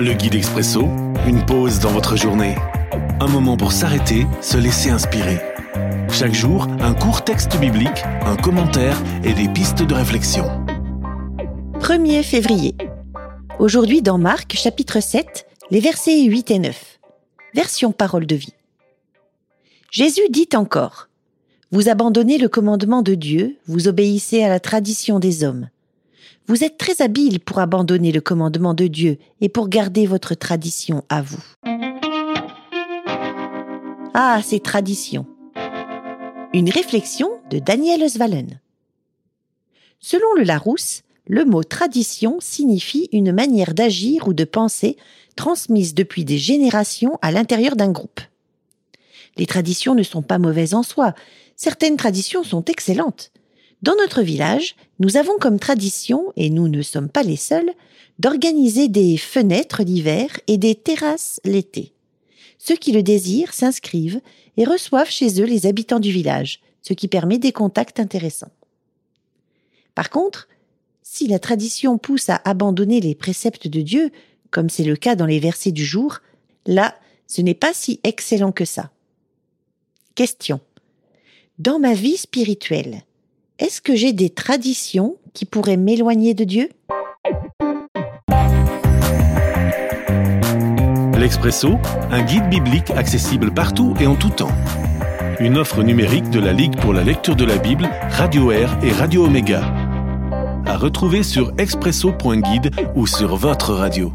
Le guide expresso, une pause dans votre journée. Un moment pour s'arrêter, se laisser inspirer. Chaque jour, un court texte biblique, un commentaire et des pistes de réflexion. 1er février. Aujourd'hui dans Marc chapitre 7, les versets 8 et 9. Version parole de vie. Jésus dit encore, Vous abandonnez le commandement de Dieu, vous obéissez à la tradition des hommes. Vous êtes très habile pour abandonner le commandement de Dieu et pour garder votre tradition à vous. Ah, ces traditions. Une réflexion de Daniel Osvalen. Selon le Larousse, le mot tradition signifie une manière d'agir ou de penser transmise depuis des générations à l'intérieur d'un groupe. Les traditions ne sont pas mauvaises en soi, certaines traditions sont excellentes. Dans notre village, nous avons comme tradition, et nous ne sommes pas les seuls, d'organiser des fenêtres l'hiver et des terrasses l'été. Ceux qui le désirent s'inscrivent et reçoivent chez eux les habitants du village, ce qui permet des contacts intéressants. Par contre, si la tradition pousse à abandonner les préceptes de Dieu, comme c'est le cas dans les versets du jour, là, ce n'est pas si excellent que ça. Question. Dans ma vie spirituelle, est-ce que j'ai des traditions qui pourraient m'éloigner de Dieu? L'Expresso, un guide biblique accessible partout et en tout temps. Une offre numérique de la Ligue pour la lecture de la Bible, Radio Air et Radio Omega. À retrouver sur expresso.guide ou sur votre radio.